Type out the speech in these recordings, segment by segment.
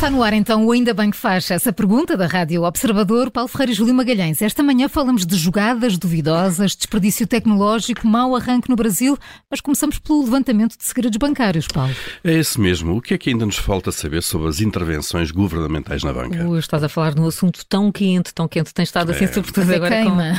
Está no ar então o Ainda Bem que faz essa pergunta da Rádio Observador, Paulo Ferreira e Júlio Magalhães. Esta manhã falamos de jogadas duvidosas, desperdício tecnológico, mau arranque no Brasil, mas começamos pelo levantamento de segredos bancários, Paulo. É esse mesmo. O que é que ainda nos falta saber sobre as intervenções governamentais na banca? Uh, estás a falar de um assunto tão quente, tão quente, tem estado assim, É. sobretudo agora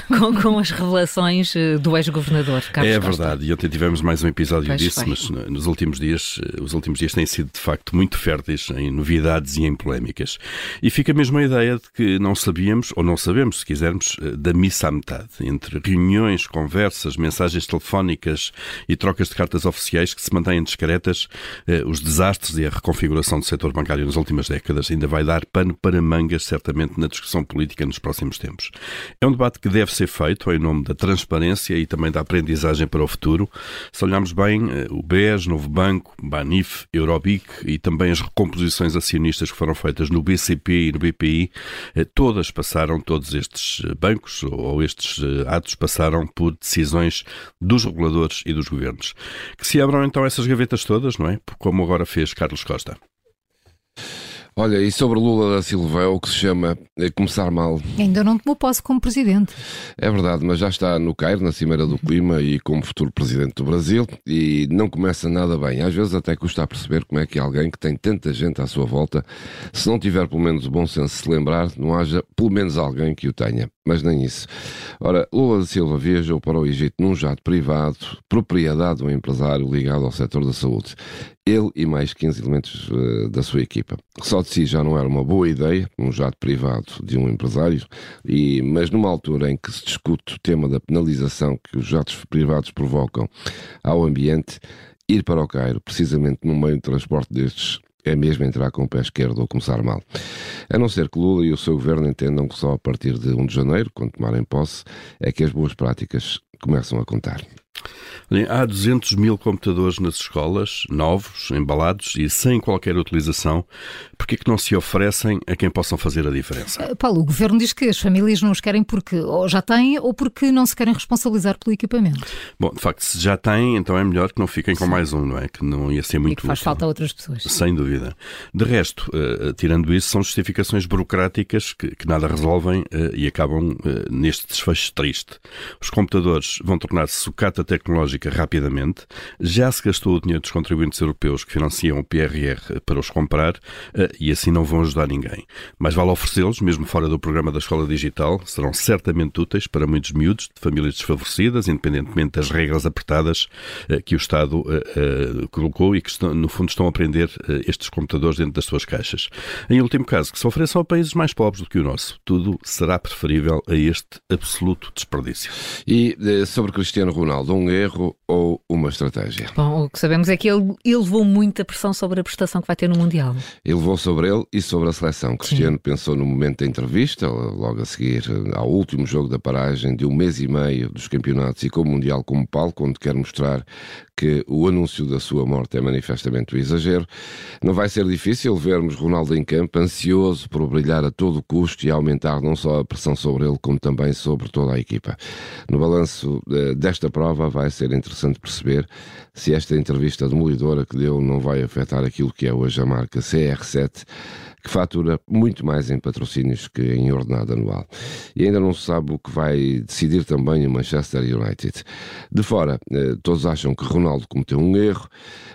com, com, com as revelações eh, do ex-governador. Carlos É Costa. verdade, e ontem tivemos mais um episódio Pois disso, foi. mas no- nos últimos dias, eh, os últimos dias têm sido de facto muito férteis em novidades e em polémicas. E fica mesmo a ideia de que não sabíamos, ou não sabemos, se quisermos, eh, da missa à metade, entre reuniões, conversas, mensagens telefónicas e trocas de cartas oficiais que se mantêm discretas, eh, os desastres e a reconfiguração do setor bancário nas últimas décadas ainda vai dar pano para mangas, certamente, na discussão política nos próximos tempos. É um debate que deve ser feito em nome da transparência e também da aprendizagem para o futuro. Se olharmos bem, eh, o BES, Novo Banco, Banif, Eurobic e também as recomposições acionistas que foram feitas no BCP e no BPI, eh, todas passaram, todos estes eh, bancos ou estes eh, atos passaram por decisões dos reguladores e dos governos. Que se abram então essas gavetas todas, não é? Como agora fez Carlos Costa. Olha, e sobre Lula da Silva é o que se chama eh, começar mal. Ainda não tomou posse como presidente. É verdade, mas já está no Cairo, na Cimeira do Clima e como futuro presidente do Brasil e não começa nada bem. Às vezes até custa a perceber como é que alguém que tem tanta gente à sua volta, se não tiver pelo menos o bom senso de se lembrar, não haja pelo menos alguém que o tenha. Mas nem isso. Ora, Lula da Silva viajou para o Egito num jato privado, propriedade de um empresário ligado ao setor da saúde. Ele e mais 15 elementos eh, da sua equipa. Só de si já não era uma boa ideia, um jato privado de um empresário, e, mas numa altura em que se discute o tema da penalização que os jatos privados provocam ao ambiente, ir para o Cairo, precisamente num meio de transporte destes, é mesmo entrar com o pé esquerdo ou começar mal. A não ser que Lula e o seu governo entendam que só a partir de 1 de janeiro, quando tomarem posse, é que as boas práticas começam a contar. Há 200 mil computadores nas escolas, novos, embalados e sem qualquer utilização. Porquê que não se oferecem a quem possam fazer a diferença? Uh, Paulo, o governo diz que as famílias não os querem porque ou já têm ou porque não se querem responsabilizar pelo equipamento. Bom, de facto, se já têm, então é melhor que não fiquem com mais um, não é? Que não ia ser E muito que faz útil. falta a outras pessoas. Sem dúvida. De resto, eh, tirando isso, são justificações burocráticas que, que nada resolvem eh, e acabam eh, neste desfecho triste. Os computadores vão tornar-se sucata tecnológica rapidamente. Já se gastou o dinheiro dos contribuintes europeus que financiam o PRR para os comprar eh, e assim não vão ajudar ninguém. Mas vale oferecê-los, mesmo fora do programa da Escola Digital, serão certamente úteis para muitos miúdos de famílias desfavorecidas, independentemente das regras apertadas eh, que o Estado eh, colocou e que, no fundo, estão a aprender estes computadores dentro das suas caixas. Em último caso, que se ofereçam a países mais pobres do que o nosso. Tudo será preferível a este absoluto desperdício. E sobre Cristiano Ronaldo, um erro ou uma estratégia? Bom, o que sabemos é que ele, ele levou muita pressão sobre a prestação que vai ter no Mundial. Ele levou sobre ele e sobre a seleção. Cristiano pensou no momento da entrevista, logo a seguir ao último jogo da paragem de um mês e meio dos campeonatos e com o Mundial como palco, onde quer mostrar que o anúncio da sua morte é manifestamente um exagero. Não vai ser difícil vermos Ronaldo em campo, ansioso por brilhar a todo custo e aumentar não só a pressão sobre ele, como também sobre toda a equipa. No balanço eh, desta prova vai ser interessante perceber se esta entrevista demolidora que deu não vai afetar aquilo que é hoje a marca CR7, que fatura muito mais em patrocínios que em ordenado anual. E ainda não se sabe o que vai decidir também o Manchester United. De fora, eh, todos acham que Ronaldo cometeu um erro,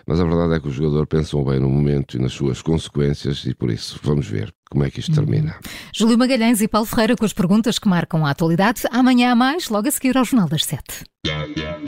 mas a verdade é que o jogador pensou bem no momento e nas suas consequências e por isso vamos ver como é que isto termina. Júlio Magalhães e Paulo Ferreira com as perguntas que marcam a atualidade. Amanhã há mais, logo a seguir ao Jornal das Sete.